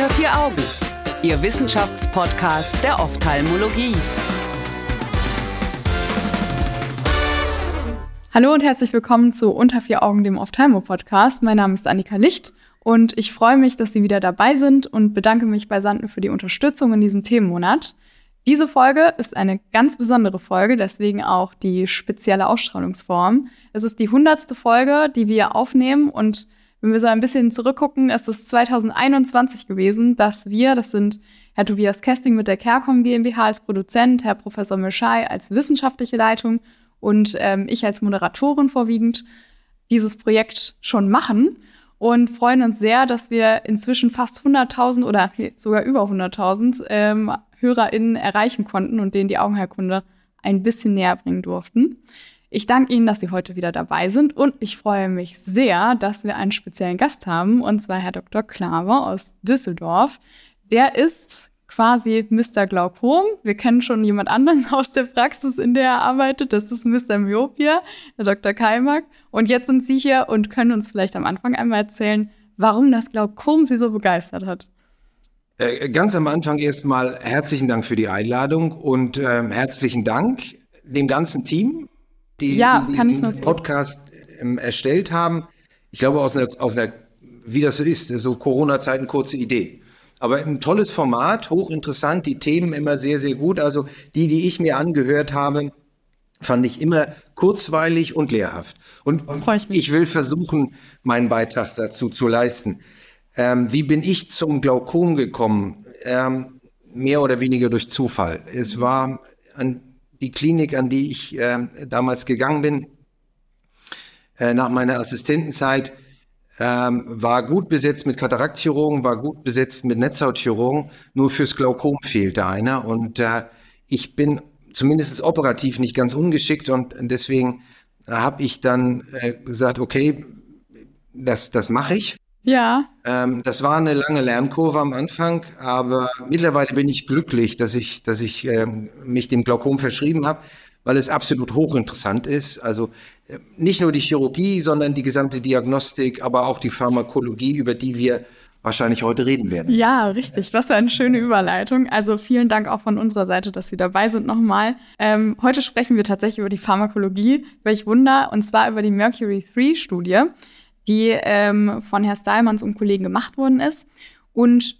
Unter vier Augen, Ihr Wissenschaftspodcast der Ophthalmologie. Hallo und herzlich willkommen zu Unter vier Augen, dem Ophthalmo-Podcast. Mein Name ist Annika Licht und ich freue mich, dass Sie wieder dabei sind und bedanke mich bei Sanden für die Unterstützung in diesem Themenmonat. Diese Folge ist eine ganz besondere Folge, deswegen auch die spezielle Ausstrahlungsform. Es ist die hundertste Folge, die wir aufnehmen und wenn wir so ein bisschen zurückgucken, ist es 2021 gewesen, dass wir, das sind Herr Tobias Kesting mit der CareCom GmbH als Produzent, Herr Professor Mischai als wissenschaftliche Leitung und ähm, ich als Moderatorin vorwiegend, dieses Projekt schon machen und freuen uns sehr, dass wir inzwischen fast 100.000 oder sogar über 100.000 ähm, HörerInnen erreichen konnten und denen die Augenheilkunde ein bisschen näher bringen durften. Ich danke Ihnen, dass Sie heute wieder dabei sind und ich freue mich sehr, dass wir einen speziellen Gast haben, und zwar Herr Dr. Klaver aus Düsseldorf. Der ist quasi Mr. Glaukom. Wir kennen schon jemand anderes aus der Praxis, in der er arbeitet. Das ist Mr. Myopia, Herr Dr. Kaimak. Und jetzt sind Sie hier und können uns vielleicht am Anfang einmal erzählen, warum das Glaukom Sie so begeistert hat. Äh, ganz am Anfang erstmal herzlichen Dank für die Einladung und äh, herzlichen Dank dem ganzen Team, die, ja, die diesen Podcast ähm, erstellt haben. Ich glaube, aus einer, aus einer, wie das so ist, so Corona-Zeiten kurze Idee. Aber ein tolles Format, hochinteressant, die Themen immer sehr, sehr gut. Also die, die ich mir angehört habe, fand ich immer kurzweilig und lehrhaft. Und ich, ich, will versuchen, meinen Beitrag dazu zu leisten. Ähm, wie bin ich zum Glaukom gekommen? Ähm, mehr oder weniger durch Zufall. Es war an die Klinik, an die ich äh, damals gegangen bin, äh, nach meiner Assistentenzeit, ähm, war gut besetzt mit Kataraktchirurgen, war gut besetzt mit Netzhautchirurgen, nur fürs Glaukom fehlte einer. Und äh, ich bin zumindest operativ nicht ganz ungeschickt und deswegen habe ich dann äh, gesagt, okay, das, das mache ich. Ja. Ähm, das war eine lange Lernkurve am Anfang, aber mittlerweile bin ich glücklich, dass ich, dass ich ähm, mich dem Glaukom verschrieben habe, weil es absolut hochinteressant ist. Also äh, nicht nur die Chirurgie, sondern die gesamte Diagnostik, aber auch die Pharmakologie, über die wir wahrscheinlich heute reden werden. Ja, richtig. Was für eine schöne Überleitung. Also vielen Dank auch von unserer Seite, dass Sie dabei sind nochmal. Ähm, heute sprechen wir tatsächlich über die Pharmakologie, welch Wunder, und zwar über die Mercury 3-Studie die ähm, von Herr Stallmanns und Kollegen gemacht worden ist. Und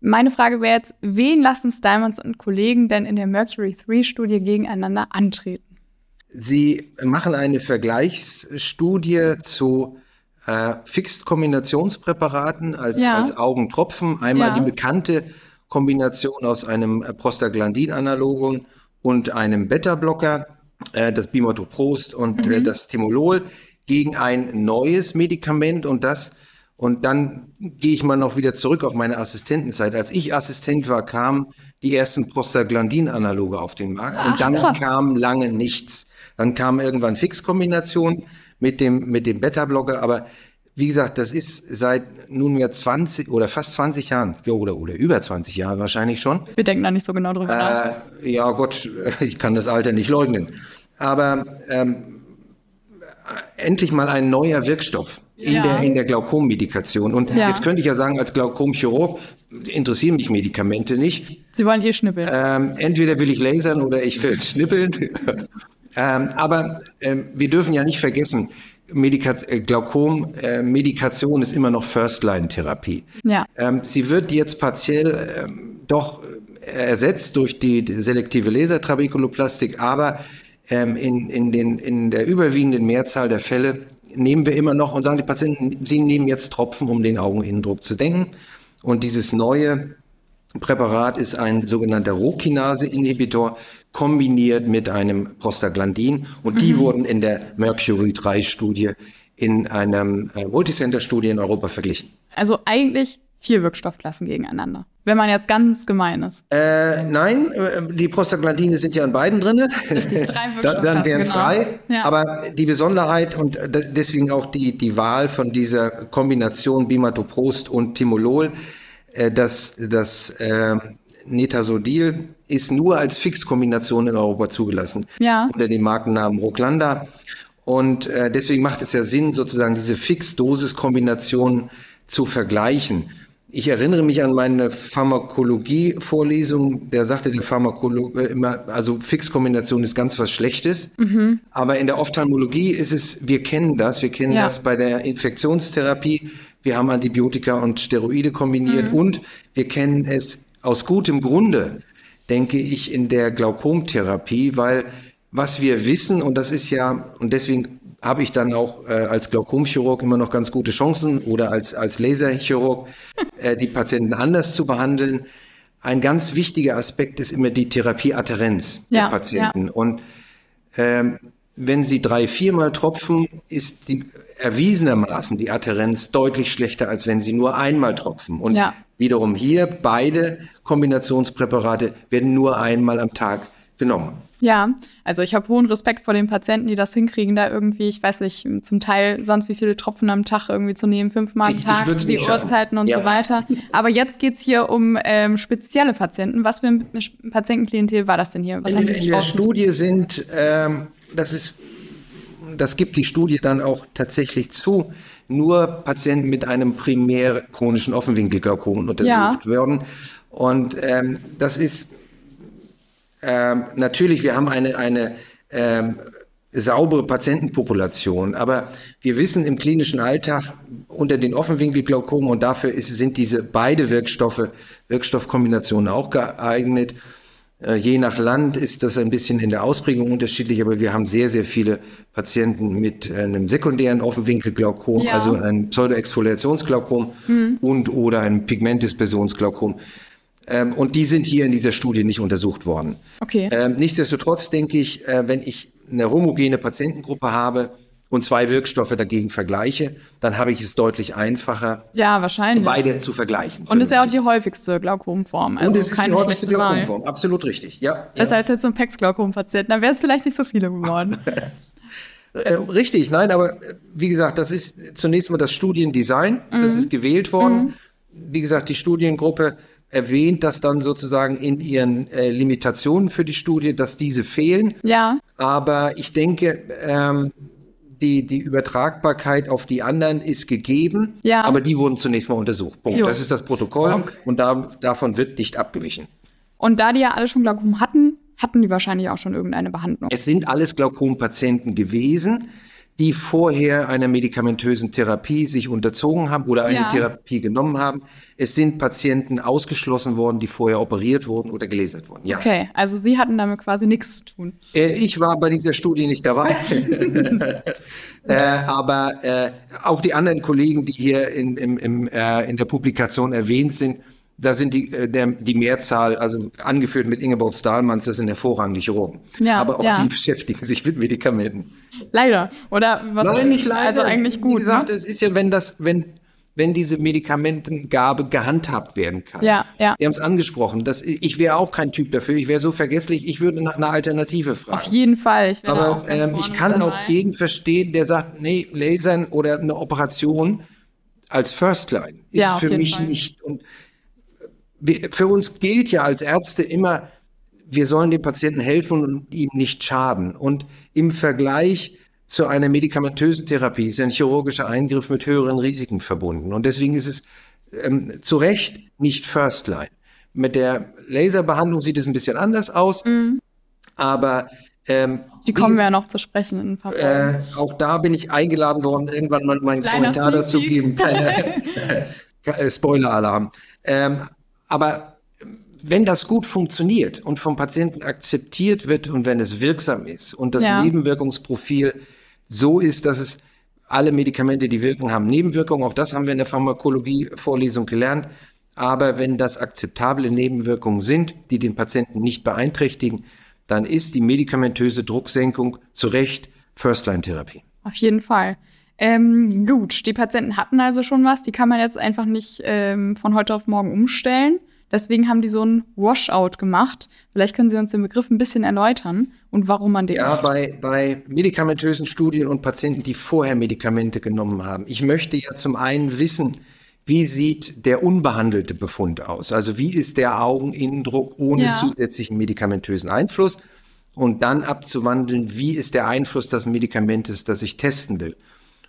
meine Frage wäre jetzt, wen lassen Stallmanns und Kollegen denn in der Mercury 3-Studie gegeneinander antreten? Sie machen eine Vergleichsstudie zu äh, Fixed-Kombinationspräparaten als, ja. als Augentropfen. Einmal ja. die bekannte Kombination aus einem Prostaglandin-Analogon und einem Beta-Blocker, äh, das Bimatoprost und äh, mhm. äh, das Timolol gegen ein neues Medikament und das und dann gehe ich mal noch wieder zurück auf meine Assistentenzeit. Als ich Assistent war, kamen die ersten Prostaglandin-Analoge auf den Markt Ach, und dann krass. kam lange nichts. Dann kam irgendwann Fixkombination mit dem, mit dem Beta-Blocker, aber wie gesagt, das ist seit nunmehr 20 oder fast 20 Jahren, oder, oder über 20 Jahren wahrscheinlich schon. Wir denken da nicht so genau drüber nach. Äh, ja Gott, ich kann das Alter nicht leugnen. Aber ähm, endlich mal ein neuer Wirkstoff in ja. der, in der Glaukommedikation. Und ja. jetzt könnte ich ja sagen, als Glaukomchirurg interessieren mich Medikamente nicht. Sie wollen eh schnippeln. Ähm, entweder will ich lasern oder ich will schnippeln. ähm, aber ähm, wir dürfen ja nicht vergessen, Medika äh, Glaukom, äh, Medikation ist immer noch First-Line-Therapie. Ja. Ähm, sie wird jetzt partiell ähm, doch ersetzt durch die selektive Lasertrabekuloplastik, aber ähm, in, in, den, in der überwiegenden Mehrzahl der Fälle nehmen wir immer noch und sagen die Patienten, sie nehmen jetzt Tropfen, um den Augeninnendruck zu denken. Und dieses neue Präparat ist ein sogenannter Rohkinase-Inhibitor kombiniert mit einem Prostaglandin. Und die mhm. wurden in der Mercury 3-Studie in einer äh, Multicenter-Studie in Europa verglichen. Also eigentlich vier Wirkstoffklassen gegeneinander. Wenn man jetzt ganz gemein ist. Äh, nein, äh, die Prostaglandine sind ja in beiden drin. Richtig, drei Wirkstoffklassen. Dann wären es genau. drei. Ja. Aber die Besonderheit und deswegen auch die, die Wahl von dieser Kombination Bimatoprost und Timolol, äh, das, das äh, Netasodil ist nur als Fixkombination in Europa zugelassen. Ja. Unter dem Markennamen Roclanda. Und äh, deswegen macht es ja Sinn, sozusagen diese Fixdosis-Kombination zu vergleichen. Ich erinnere mich an meine Pharmakologie-Vorlesung, der sagte der Pharmakologe immer, also Fixkombination ist ganz was Schlechtes. Mhm. Aber in der Ophthalmologie ist es, wir kennen das, wir kennen ja. das bei der Infektionstherapie. Wir haben Antibiotika und Steroide kombiniert mhm. und wir kennen es aus gutem Grunde, denke ich, in der Glaukomtherapie, weil was wir wissen, und das ist ja, und deswegen habe ich dann auch äh, als Glaukomchirurg immer noch ganz gute Chancen oder als, als Laserchirurg äh, die Patienten anders zu behandeln. Ein ganz wichtiger Aspekt ist immer die Therapieadherenz ja, der Patienten. Ja. Und ähm, wenn Sie drei, viermal tropfen, ist die erwiesenermaßen die Adherenz deutlich schlechter, als wenn Sie nur einmal tropfen. Und ja. wiederum hier, beide Kombinationspräparate werden nur einmal am Tag genommen. Ja, also ich habe hohen Respekt vor den Patienten, die das hinkriegen, da irgendwie, ich weiß nicht, zum Teil sonst wie viele Tropfen am Tag irgendwie zu nehmen, fünfmal am Tag, die Uhrzeiten und ja. so weiter. Aber jetzt geht's hier um ähm, spezielle Patienten. Was für ein Patientenklientel war das denn hier? Was in, in der Studie sind, ähm, das ist, das gibt die Studie dann auch tatsächlich zu, nur Patienten mit einem primär chronischen Offenwinkelglaukom untersucht ja. werden. Und ähm, das ist ähm, natürlich, wir haben eine, eine ähm, saubere Patientenpopulation, aber wir wissen im klinischen Alltag unter den Offenwinkelglaukomen und dafür ist, sind diese beide Wirkstoffe, Wirkstoffkombinationen auch geeignet. Äh, je nach Land ist das ein bisschen in der Ausprägung unterschiedlich, aber wir haben sehr, sehr viele Patienten mit einem sekundären Offenwinkelglaukom, ja. also einem Pseudoexfoliationsglaukom hm. und oder einem Pigmentdispersionsglaukom. Ähm, und die sind hier in dieser Studie nicht untersucht worden. Okay. Ähm, nichtsdestotrotz denke ich, äh, wenn ich eine homogene Patientengruppe habe und zwei Wirkstoffe dagegen vergleiche, dann habe ich es deutlich einfacher, ja, wahrscheinlich. beide zu vergleichen. Und ist ja auch die häufigste Glaukomform. Also und es ist keine die häufigste Glaukomform, absolut richtig. Ja, Besser ja. als jetzt so ein PEX-Glaukom-Patient, dann wäre es vielleicht nicht so viele geworden. Äh, richtig, nein, aber äh, wie gesagt, das ist zunächst mal das Studiendesign, mhm. das ist gewählt worden. Mhm. Wie gesagt, die Studiengruppe erwähnt das dann sozusagen in ihren äh, Limitationen für die Studie, dass diese fehlen. Ja. Aber ich denke, ähm, die, die Übertragbarkeit auf die anderen ist gegeben, ja. aber die wurden zunächst mal untersucht. Punkt. Das ist das Protokoll okay. und da, davon wird nicht abgewichen. Und da die ja alle schon Glaukom hatten, hatten die wahrscheinlich auch schon irgendeine Behandlung. Es sind alles Glaukompatienten gewesen die vorher einer medikamentösen Therapie sich unterzogen haben oder eine ja. Therapie genommen haben. Es sind Patienten ausgeschlossen worden, die vorher operiert wurden oder gelasert wurden. Ja. Okay, also Sie hatten damit quasi nichts zu tun. Äh, ich war bei dieser Studie nicht dabei. äh, aber äh, auch die anderen Kollegen, die hier in, im, im, äh, in der Publikation erwähnt sind, da sind die, äh, der, die Mehrzahl, also angeführt mit Ingeborg Stahlmanns, das sind hervorragende Chirurgen. Ja, Aber auch ja. die beschäftigen sich mit Medikamenten. Leider, oder? Was Nein, nicht leider. Also eigentlich gut. Wie gesagt, ne? es ist ja, wenn das, wenn, wenn diese Medikamentengabe gehandhabt werden kann. Ja, ja. Sie haben es angesprochen. Das, ich wäre auch kein Typ dafür. Ich wäre so vergesslich. Ich würde nach einer Alternative fragen. Auf jeden Fall. Ich Aber ähm, ich kann auch jeden verstehen, der sagt, nee, Lasern oder eine Operation als First Line ist ja, für mich Fall. nicht. Und wir, für uns gilt ja als Ärzte immer, wir sollen dem Patienten helfen und ihm nicht schaden. Und im Vergleich zu einer medikamentösen Therapie ist ein chirurgischer Eingriff mit höheren Risiken verbunden. Und deswegen ist es ähm, zu Recht nicht First Line. Mit der Laserbehandlung sieht es ein bisschen anders aus, mhm. aber ähm, die kommen wir ja noch zu sprechen in ein paar äh, Auch da bin ich eingeladen worden, irgendwann mal meinen Kleiner Kommentar dazu geben. äh, Spoiler-Alarm. Ähm, aber wenn das gut funktioniert und vom Patienten akzeptiert wird und wenn es wirksam ist und das ja. Nebenwirkungsprofil so ist, dass es alle Medikamente, die Wirkung haben, Nebenwirkungen, auch das haben wir in der Pharmakologie-Vorlesung gelernt. Aber wenn das akzeptable Nebenwirkungen sind, die den Patienten nicht beeinträchtigen, dann ist die medikamentöse Drucksenkung zu Recht First-Line-Therapie. Auf jeden Fall. Ähm, gut, die Patienten hatten also schon was, die kann man jetzt einfach nicht ähm, von heute auf morgen umstellen. Deswegen haben die so ein Washout gemacht. Vielleicht können Sie uns den Begriff ein bisschen erläutern und warum man den Ja, macht. bei, bei medikamentösen Studien und Patienten, die vorher Medikamente genommen haben. Ich möchte ja zum einen wissen, wie sieht der unbehandelte Befund aus? Also wie ist der Augeninnendruck ohne ja. zusätzlichen medikamentösen Einfluss? Und dann abzuwandeln, wie ist der Einfluss des Medikamentes, das ich testen will?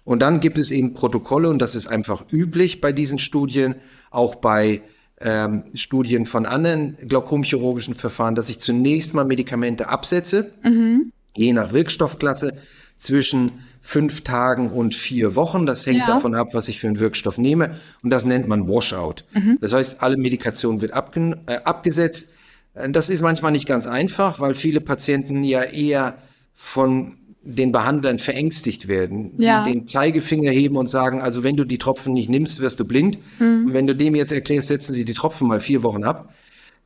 Und dann gibt es eben Protokolle und das ist einfach üblich bei diesen Studien, auch bei ähm, Studien von anderen glaukomchirurgischen Verfahren, dass ich zunächst mal Medikamente absetze, mhm. je nach Wirkstoffklasse, zwischen fünf Tagen und vier Wochen. Das hängt ja. davon ab, was ich für einen Wirkstoff nehme. Und das nennt man Washout. Mhm. Das heißt, alle Medikation wird abge äh, abgesetzt. Äh, das ist manchmal nicht ganz einfach, weil viele Patienten ja eher von den Behandlern verängstigt werden, ja. den Zeigefinger heben und sagen, also wenn du die Tropfen nicht nimmst, wirst du blind. Mhm. Und wenn du dem jetzt erklärst, setzen sie die Tropfen mal vier Wochen ab.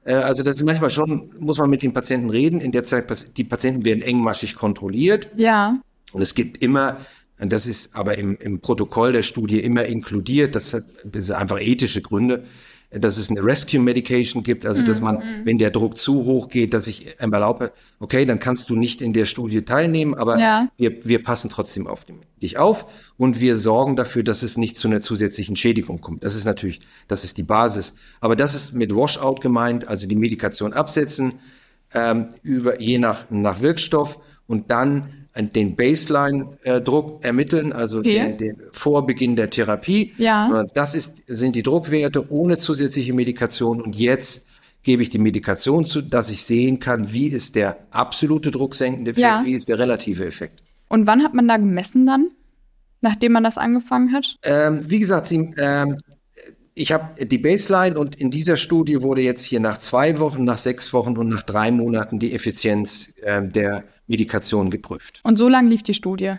Äh, also das ist manchmal schon, muss man mit den Patienten reden. In der Zeit, die Patienten werden engmaschig kontrolliert. Ja. Und es gibt immer, das ist aber im, im Protokoll der Studie immer inkludiert, das hat das einfach ethische Gründe, dass es eine Rescue Medication gibt, also dass man, mhm. wenn der Druck zu hoch geht, dass ich erlaube, okay, dann kannst du nicht in der Studie teilnehmen, aber ja. wir, wir passen trotzdem auf dich auf und wir sorgen dafür, dass es nicht zu einer zusätzlichen Schädigung kommt. Das ist natürlich, das ist die Basis. Aber das ist mit Washout gemeint, also die Medikation absetzen, ähm, über, je nach, nach Wirkstoff und dann den Baseline-Druck ermitteln, also okay. den, den Vorbeginn der Therapie. Ja. Das ist, sind die Druckwerte ohne zusätzliche Medikation. Und jetzt gebe ich die Medikation zu, dass ich sehen kann, wie ist der absolute drucksenkende Effekt, ja. wie ist der relative Effekt. Und wann hat man da gemessen dann, nachdem man das angefangen hat? Ähm, wie gesagt, Sie, ähm, ich habe die Baseline und in dieser Studie wurde jetzt hier nach zwei Wochen, nach sechs Wochen und nach drei Monaten die Effizienz äh, der Medikation geprüft. Und so lange lief die Studie?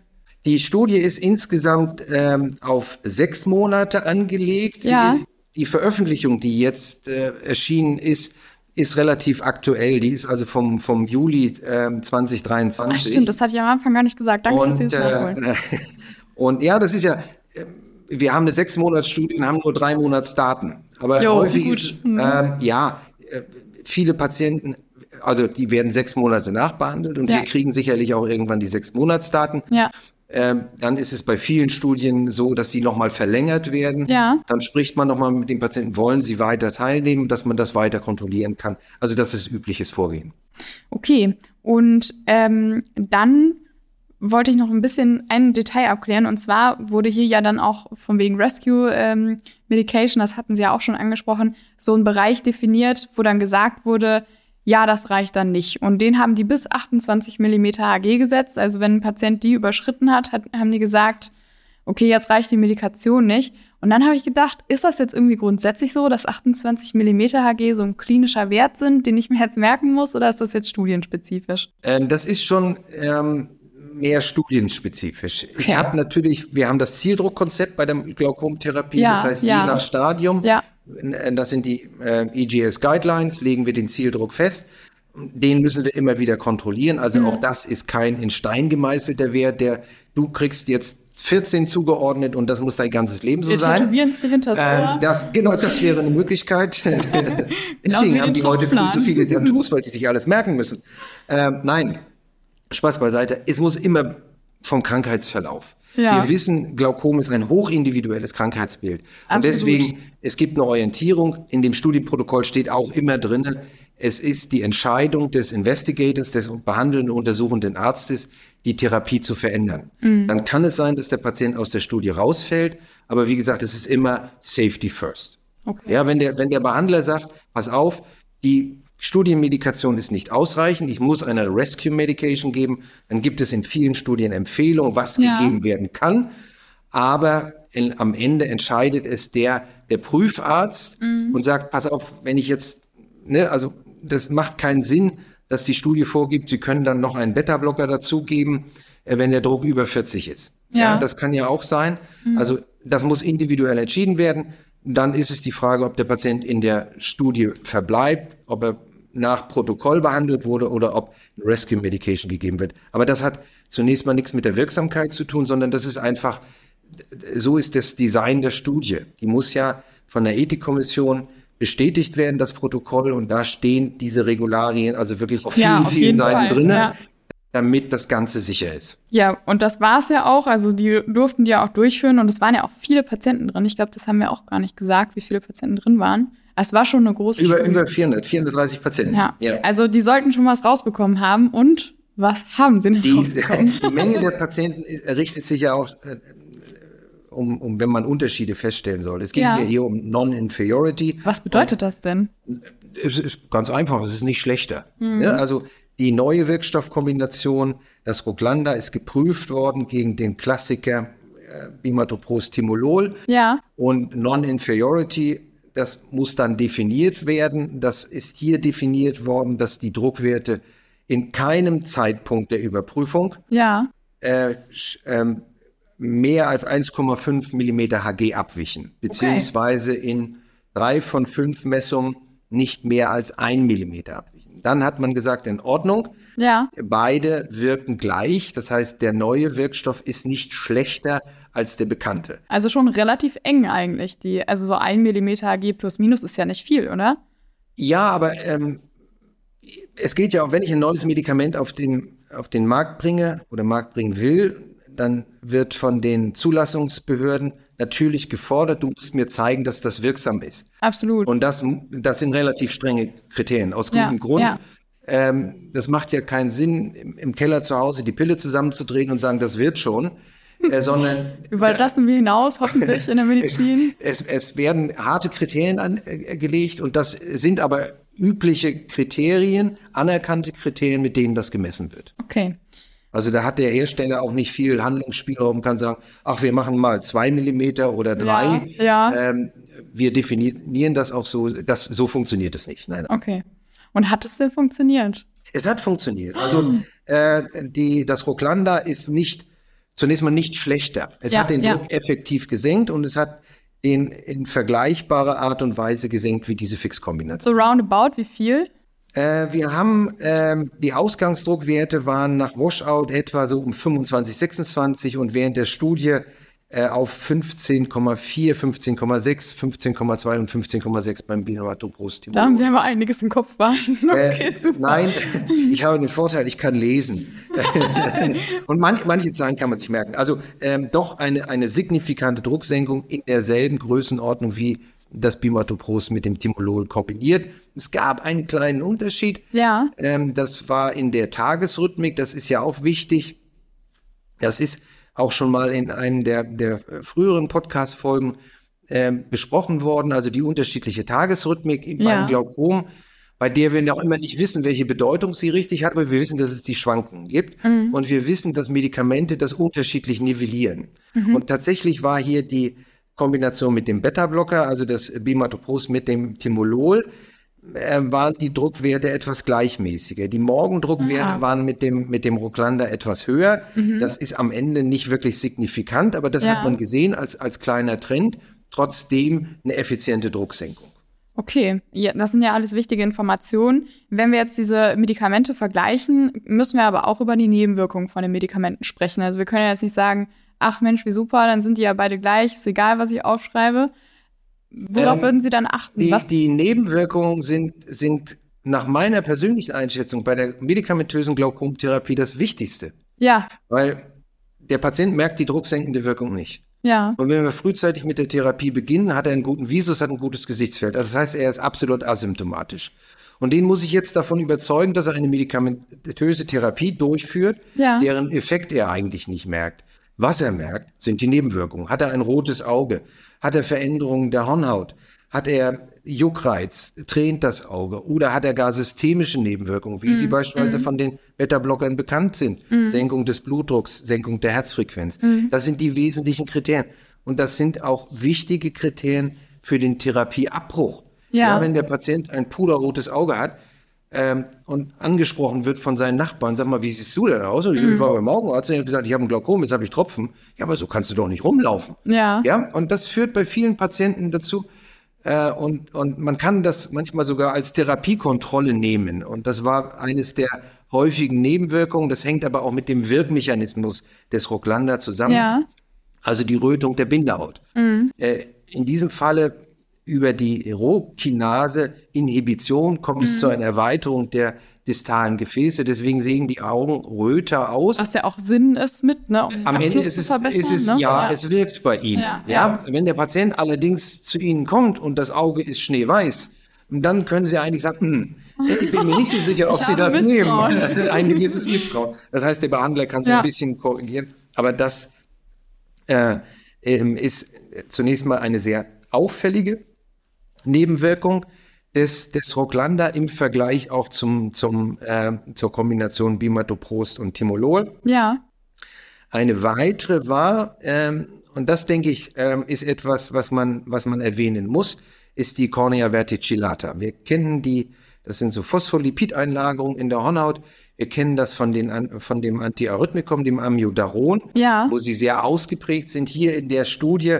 Die Studie ist insgesamt ähm, auf sechs Monate angelegt. Ja. Ist, die Veröffentlichung, die jetzt äh, erschienen ist, ist relativ aktuell. Die ist also vom, vom Juli äh, 2023. Ach, stimmt, das hatte ich am Anfang gar nicht gesagt. Danke, und, dass Sie das äh, Und ja, das ist ja, äh, wir haben eine sechs Monats Studie und haben nur drei Monats Daten. Aber jo, häufig gut. ist, mhm. äh, ja, viele Patienten also die werden sechs Monate nachbehandelt und ja. wir kriegen sicherlich auch irgendwann die sechs Monatsdaten. Ja. Ähm, dann ist es bei vielen Studien so, dass sie nochmal verlängert werden. Ja. Dann spricht man nochmal mit den Patienten, wollen sie weiter teilnehmen, dass man das weiter kontrollieren kann. Also das ist übliches Vorgehen. Okay, und ähm, dann wollte ich noch ein bisschen ein Detail abklären. Und zwar wurde hier ja dann auch von wegen Rescue ähm, Medication, das hatten Sie ja auch schon angesprochen, so ein Bereich definiert, wo dann gesagt wurde, ja, das reicht dann nicht. Und den haben die bis 28 mm Hg gesetzt. Also wenn ein Patient die überschritten hat, hat haben die gesagt, okay, jetzt reicht die Medikation nicht. Und dann habe ich gedacht, ist das jetzt irgendwie grundsätzlich so, dass 28 mm Hg so ein klinischer Wert sind, den ich mir jetzt merken muss, oder ist das jetzt studienspezifisch? Ähm, das ist schon ähm, mehr studienspezifisch. Ich habe natürlich, wir haben das Zieldruckkonzept bei der Glaukomtherapie, ja, das heißt ja. je nach Stadium das sind die äh, EGS Guidelines, legen wir den Zieldruck fest. Den müssen wir immer wieder kontrollieren. Also mhm. auch das ist kein in Stein gemeißelter Wert, der du kriegst jetzt 14 zugeordnet und das muss dein ganzes Leben so wir sein. Wir Hinters, äh, das, genau, das wäre eine Möglichkeit. Deswegen haben die heute viel zu viele Tattoos, weil die sich alles merken müssen. Ähm, nein, Spaß beiseite. Es muss immer vom Krankheitsverlauf. Ja. Wir wissen, Glaukom ist ein hochindividuelles Krankheitsbild. Absolut. Und deswegen, es gibt eine Orientierung. In dem Studienprotokoll steht auch immer drin, es ist die Entscheidung des Investigators, des behandelnden, untersuchenden Arztes, die Therapie zu verändern. Mhm. Dann kann es sein, dass der Patient aus der Studie rausfällt. Aber wie gesagt, es ist immer Safety first. Okay. Ja, wenn der, wenn der Behandler sagt, pass auf, die Studienmedikation ist nicht ausreichend. Ich muss eine Rescue Medication geben. Dann gibt es in vielen Studien Empfehlungen, was ja. gegeben werden kann. Aber in, am Ende entscheidet es der, der Prüfarzt mhm. und sagt, pass auf, wenn ich jetzt, ne, also das macht keinen Sinn, dass die Studie vorgibt, Sie können dann noch einen Beta-Blocker dazugeben, äh, wenn der Druck über 40 ist. Ja. ja das kann ja auch sein. Mhm. Also das muss individuell entschieden werden. Dann ist es die Frage, ob der Patient in der Studie verbleibt, ob er nach Protokoll behandelt wurde oder ob Rescue Medication gegeben wird. Aber das hat zunächst mal nichts mit der Wirksamkeit zu tun, sondern das ist einfach, so ist das Design der Studie. Die muss ja von der Ethikkommission bestätigt werden, das Protokoll, und da stehen diese Regularien also wirklich auf vielen, ja, auf vielen Seiten drin. Ja damit das Ganze sicher ist. Ja, und das war es ja auch. Also die durften die ja auch durchführen und es waren ja auch viele Patienten drin. Ich glaube, das haben wir auch gar nicht gesagt, wie viele Patienten drin waren. Es war schon eine große Über, Studie. über 400, 430 Patienten. Ja. ja. Also die sollten schon was rausbekommen haben. Und was haben sie denn die, rausbekommen? Die Menge der Patienten richtet sich ja auch äh, um, um wenn man Unterschiede feststellen soll. Es geht ja. hier um Non-Inferiority. Was bedeutet das denn? Es ist ganz einfach, es ist nicht schlechter. Mhm. Ja, also die neue Wirkstoffkombination, das Ruglanda, ist geprüft worden gegen den Klassiker äh, Bimatopros-Timolol. Ja. Und Non-Inferiority, das muss dann definiert werden. Das ist hier definiert worden, dass die Druckwerte in keinem Zeitpunkt der Überprüfung ja. äh, ähm, mehr als 1,5 Millimeter Hg abwichen, beziehungsweise okay. in drei von fünf Messungen nicht mehr als ein Millimeter abwichen. Dann hat man gesagt, in Ordnung. Ja. Beide wirken gleich. Das heißt, der neue Wirkstoff ist nicht schlechter als der bekannte. Also schon relativ eng eigentlich. Die, also so ein Millimeter Hg plus minus ist ja nicht viel, oder? Ja, aber ähm, es geht ja auch, wenn ich ein neues Medikament auf den, auf den Markt bringe oder Markt bringen will, dann wird von den Zulassungsbehörden natürlich gefordert, du musst mir zeigen, dass das wirksam ist. Absolut. Und das, das sind relativ strenge Kriterien. Aus gutem ja, Grund. Ja. Ähm, das macht ja keinen Sinn, im, im, Keller zu Hause die Pille zusammenzudrehen und sagen, das wird schon. Äh, sondern überlassen wir hinaus, hoffentlich in der Medizin. Es, es, es werden harte Kriterien angelegt äh, und das sind aber übliche Kriterien, anerkannte Kriterien, mit denen das gemessen wird. Okay. Also da hat der Hersteller auch nicht viel Handlungsspielraum, kann sagen, ach, wir machen mal zwei Millimeter oder drei. Ja. ja. Ähm, wir definieren das auch so, das, so funktioniert es nicht. Nein, Okay. Und hat es denn funktioniert? Es hat funktioniert. Also äh, die, das Rocklanda ist nicht, zunächst mal nicht schlechter. Es ja, hat den ja. Druck effektiv gesenkt und es hat den in vergleichbarer Art und Weise gesenkt wie diese Fixkombination. So roundabout, wie viel? Äh, wir haben, ähm, die Ausgangsdruckwerte waren nach Washout etwa so um 25, 26 und während der Studie auf 15,4, 15,6, 15,2 und 15,6 beim Binovatopros-Timon. Da haben Sie aber einiges im Kopf behalten. Okay, äh. Nein, ich habe den Vorteil, ich kann lesen. und man, manche Zahlen kann man sich merken. Also ähm, doch eine, eine signifikante Drucksenkung in derselben Größenordnung wie das Bimatopros mit dem Timolol kombiniert. Es gab einen kleinen Unterschied. Ja. Ähm, das war in der Tagesrhythmik. Das ist ja auch wichtig. Das ist auch schon mal in einem der, der früheren Podcast-Folgen äh, besprochen worden. Also die unterschiedliche Tagesrhythmik ja. beim Glaukom, bei der wir auch immer nicht wissen, welche Bedeutung sie richtig hat, aber wir wissen, dass es die Schwankungen gibt. Mhm. Und wir wissen, dass Medikamente das unterschiedlich nivellieren. Mhm. Und tatsächlich war hier die Kombination mit dem Beta-Blocker, also das Bimatopros mit dem Timolol, waren die Druckwerte etwas gleichmäßiger. Die Morgendruckwerte Aha. waren mit dem, mit dem Rucklander etwas höher. Mhm. Das ist am Ende nicht wirklich signifikant, aber das ja. hat man gesehen als, als kleiner Trend. Trotzdem eine effiziente Drucksenkung. Okay, ja, das sind ja alles wichtige Informationen. Wenn wir jetzt diese Medikamente vergleichen, müssen wir aber auch über die Nebenwirkungen von den Medikamenten sprechen. Also wir können ja jetzt nicht sagen, ach Mensch, wie super, dann sind die ja beide gleich, ist egal, was ich aufschreibe. Worauf ähm, würden Sie dann achten? Die, die Nebenwirkungen sind, sind nach meiner persönlichen Einschätzung bei der medikamentösen Glaukomtherapie das Wichtigste. Ja. Weil der Patient merkt die drucksenkende Wirkung nicht. Ja. Und wenn wir frühzeitig mit der Therapie beginnen, hat er einen guten Visus, hat ein gutes Gesichtsfeld. Also das heißt, er ist absolut asymptomatisch. Und den muss ich jetzt davon überzeugen, dass er eine medikamentöse Therapie durchführt, ja. deren Effekt er eigentlich nicht merkt. Was er merkt, sind die Nebenwirkungen. Hat er ein rotes Auge? Hat er Veränderungen der Hornhaut? Hat er Juckreiz? Tränt das Auge? Oder hat er gar systemische Nebenwirkungen, wie mm, sie beispielsweise mm. von den Beta-Blockern bekannt sind? Mm. Senkung des Blutdrucks, Senkung der Herzfrequenz. Mm. Das sind die wesentlichen Kriterien. Und das sind auch wichtige Kriterien für den Therapieabbruch. Ja. ja wenn der Patient ein puderrotes Auge hat, ähm, und angesprochen wird von seinen Nachbarn, sag mal, wie siehst du denn aus? Und ich mhm. war beim Augenarzt und ich habe gesagt, ich habe ein Glaukom, jetzt habe ich Tropfen. Ja, aber so kannst du doch nicht rumlaufen. Ja. Ja, und das führt bei vielen Patienten dazu, äh, und, und man kann das manchmal sogar als Therapiekontrolle nehmen. Und das war eines der häufigen Nebenwirkungen. Das hängt aber auch mit dem Wirkmechanismus des Rocklanda zusammen. Ja. Also die Rötung der Bindehaut. Mhm. Äh, in diesem Falle über die Rohkinase-Inhibition kommt es mhm. zu einer Erweiterung der distalen Gefäße. Deswegen sehen die Augen röter aus. Was ja auch Sinn ist mit, ne? Um Am Ende ist es, ist es ne? ja, ja, es wirkt bei Ihnen. Ja, ja. Wenn der Patient allerdings zu Ihnen kommt und das Auge ist schneeweiß, dann können Sie eigentlich sagen, hm, ich bin mir nicht so sicher, ob Sie das Misstrauen. nehmen. Das ist ein gewisses Misstrauen. Das heißt, der Behandler kann es ja. ein bisschen korrigieren. Aber das, äh, ähm, ist zunächst mal eine sehr auffällige Nebenwirkung des, des Rocklanda im Vergleich auch zum, zum, äh, zur Kombination Bimatoprost und Timolol. Ja. Eine weitere war, ähm, und das denke ich, ähm, ist etwas, was man, was man erwähnen muss, ist die Cornea verticillata. Wir kennen die, das sind so Phospholipideinlagerungen in der Hornhaut. Wir kennen das von, den, von dem Antiarrhythmikum, dem Amiodaron, ja. wo sie sehr ausgeprägt sind hier in der Studie.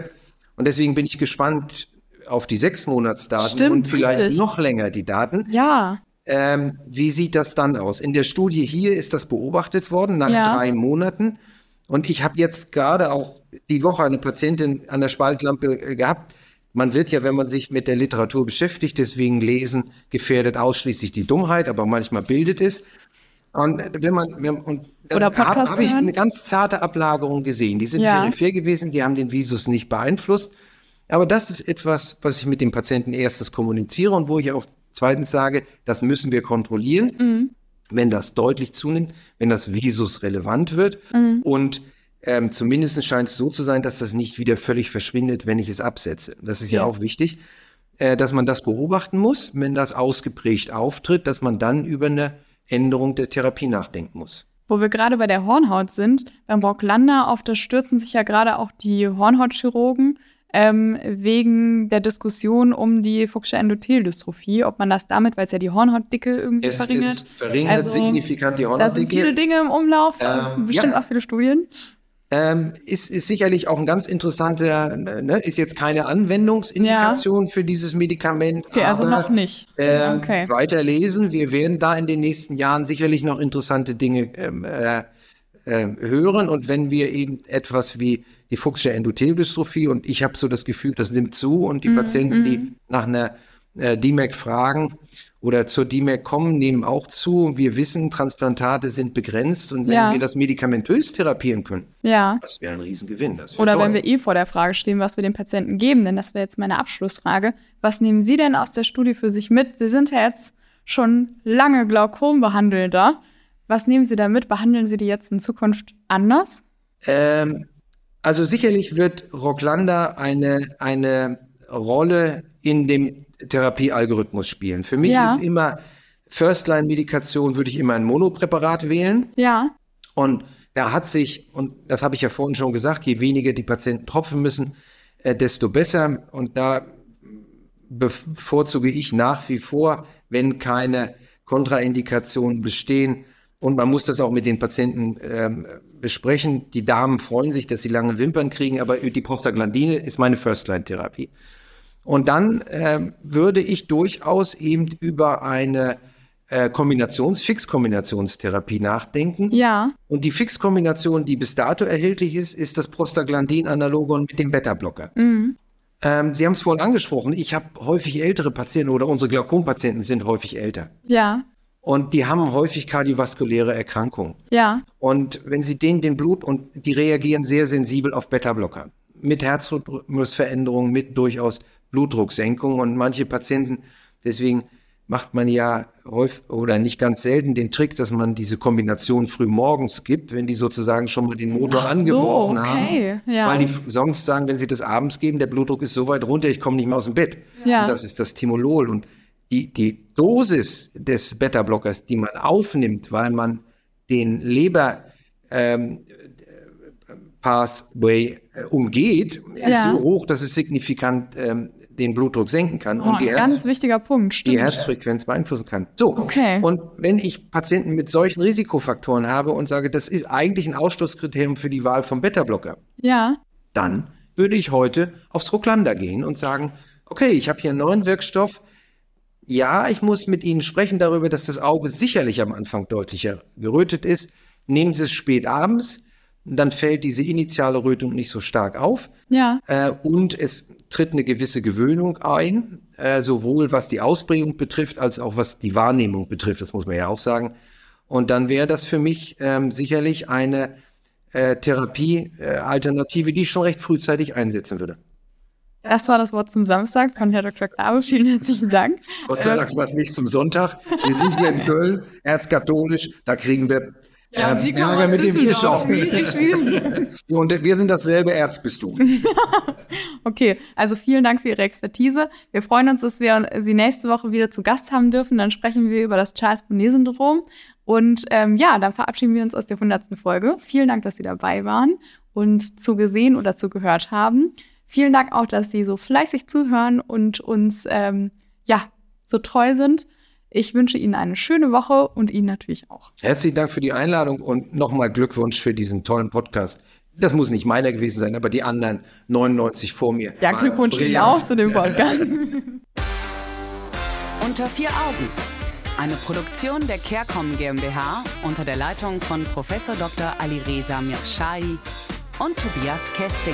Und deswegen bin ich gespannt, auf die sechs Monatsdaten Stimmt, und vielleicht richtig. noch länger die Daten. Ja. Ähm, wie sieht das dann aus? In der Studie hier ist das beobachtet worden nach ja. drei Monaten. Und ich habe jetzt gerade auch die Woche eine Patientin an der Spaltlampe äh, gehabt. Man wird ja, wenn man sich mit der Literatur beschäftigt, deswegen lesen gefährdet ausschließlich die Dummheit, aber manchmal bildet es. Und wenn man, wenn, und dann habe hab ich eine ganz zarte Ablagerung gesehen. Die sind ja. peripher gewesen, die haben den Visus nicht beeinflusst. Aber das ist etwas, was ich mit dem Patienten erstens kommuniziere und wo ich auch zweitens sage, das müssen wir kontrollieren, mhm. wenn das deutlich zunimmt, wenn das Visus relevant wird. Mhm. Und ähm, zumindest scheint es so zu sein, dass das nicht wieder völlig verschwindet, wenn ich es absetze. Das ist ja, ja auch wichtig, äh, dass man das beobachten muss, wenn das ausgeprägt auftritt, dass man dann über eine Änderung der Therapie nachdenken muss. Wo wir gerade bei der Hornhaut sind, beim Brocklander, auf das stürzen sich ja gerade auch die Hornhautchirurgen ähm, wegen der Diskussion um die Fuchsche Endotheldystrophie, ob man das damit, weil es ja die Hornhautdicke irgendwie es verringert. Es verringert also, signifikant die Hornhautdicke. Da sind viele Dinge im Umlauf, ähm, bestimmt ja. auch viele Studien. Ähm, ist, ist sicherlich auch ein ganz interessanter, ne, ist jetzt keine Anwendungsindikation ja. für dieses Medikament. Okay, also aber, also noch nicht. Ähm, okay. Weiterlesen. Wir werden da in den nächsten Jahren sicherlich noch interessante Dinge ähm, äh, äh, hören. Und wenn wir eben etwas wie die Fuchsche Endotheldystrophie und ich habe so das Gefühl, das nimmt zu und die mm, Patienten, mm. die mhm. nach einer äh, DMAC fragen oder zur DMAC kommen, nehmen auch zu. Wir wissen, Transplantate sind begrenzt und wenn ja. wir das medikamentös therapieren können, ja. das wäre ein Riesengewinn. oder toll. wenn wir eh vor der Frage stehen, was wir den Patienten geben, denn das wäre jetzt meine Abschlussfrage. Was nehmen Sie denn aus der Studie für sich mit? Sie sind ja jetzt schon lange Glaukombehandelter. Was nehmen Sie da mit? Behandeln Sie die jetzt in Zukunft anders? Ähm, also sicherlich wird Rocklanda eine, eine Rolle in dem Therapiealgorithmus spielen. Für mich ja. ist immer First-Line-Medikation, würde ich immer ein Monopräparat wählen. Ja. Und da hat sich, und das habe ich ja vorhin schon gesagt, je weniger die Patienten tropfen müssen, äh, desto besser. Und da bevorzuge ich nach wie vor, wenn keine Kontraindikationen bestehen, und man muss das auch mit den Patienten ähm, besprechen. Die Damen freuen sich, dass sie lange Wimpern kriegen, aber die Prostaglandine ist meine First-Line-Therapie. Und dann äh, würde ich durchaus eben über eine äh, Kombinations-, Fixkombinationstherapie nachdenken. Ja. Und die Fixkombination, die bis dato erhältlich ist, ist das Prostaglandin-Analogon mit dem Beta-Blocker. Mhm. Ähm, Sie haben es vorhin angesprochen, ich habe häufig ältere Patienten oder unsere Glaukompatienten sind häufig älter. Ja. Und die haben häufig kardiovaskuläre Erkrankungen. Ja. Und wenn sie denen den Blut und die reagieren sehr sensibel auf Beta-Blocker. Mit Herzrhythmusveränderungen, mit durchaus Blutdrucksenkung. Und manche Patienten, deswegen macht man ja häufig oder nicht ganz selten den Trick, dass man diese Kombination früh morgens gibt, wenn die sozusagen schon mal den Motor Ach angebrochen so, okay. haben. Ja. Weil die sonst sagen, wenn sie das abends geben, der Blutdruck ist so weit runter, ich komme nicht mehr aus dem Bett. Ja. Und das ist das Timolol. Und die, die Dosis des Beta-Blockers, die man aufnimmt, weil man den Leber ähm, Pathway äh, umgeht, ja. ist so hoch, dass es signifikant ähm, den Blutdruck senken kann oh, und die, Herz, wichtiger Punkt, die Herzfrequenz beeinflussen kann. So, okay. und wenn ich Patienten mit solchen Risikofaktoren habe und sage, das ist eigentlich ein Ausschlusskriterium für die Wahl vom Beta-Blocker, ja. dann würde ich heute aufs Rucklander gehen und sagen, okay, ich habe hier einen neuen Wirkstoff, ja, ich muss mit Ihnen sprechen darüber, dass das Auge sicherlich am Anfang deutlicher gerötet ist. Nehmen Sie es spät abends, dann fällt diese initiale Rötung nicht so stark auf. Ja. Äh, und es tritt eine gewisse Gewöhnung ein, äh, sowohl was die Ausprägung betrifft, als auch was die Wahrnehmung betrifft. Das muss man ja auch sagen. Und dann wäre das für mich ähm, sicherlich eine äh, Therapiealternative, die ich schon recht frühzeitig einsetzen würde. Das war das Wort zum Samstag von Herr Dr. Klabe. Vielen herzlichen Dank. Gott sei Dank war es nicht zum Sonntag. Wir sind hier in Köln, erzkatholisch. Da kriegen wir Ja, und Sie kommen aus mit. Schwierig, schwierig. und wir sind dasselbe Erzbistum. okay, also vielen Dank für Ihre Expertise. Wir freuen uns, dass wir Sie nächste Woche wieder zu Gast haben dürfen. Dann sprechen wir über das Charles-Bonnet-Syndrom. Und ähm, ja, dann verabschieden wir uns aus der 100. Folge. Vielen Dank, dass Sie dabei waren und zugesehen oder zugehört haben. Vielen Dank auch, dass Sie so fleißig zuhören und uns ähm, ja so treu sind. Ich wünsche Ihnen eine schöne Woche und Ihnen natürlich auch. Herzlichen Dank für die Einladung und nochmal Glückwunsch für diesen tollen Podcast. Das muss nicht meiner gewesen sein, aber die anderen 99 vor mir. Ja, Glückwunsch Ihnen auch zu dem Podcast. Unter vier Augen. Eine Produktion der CareCom GmbH unter der Leitung von Prof. Dr. Alireza Mirshahi und Tobias Kesting.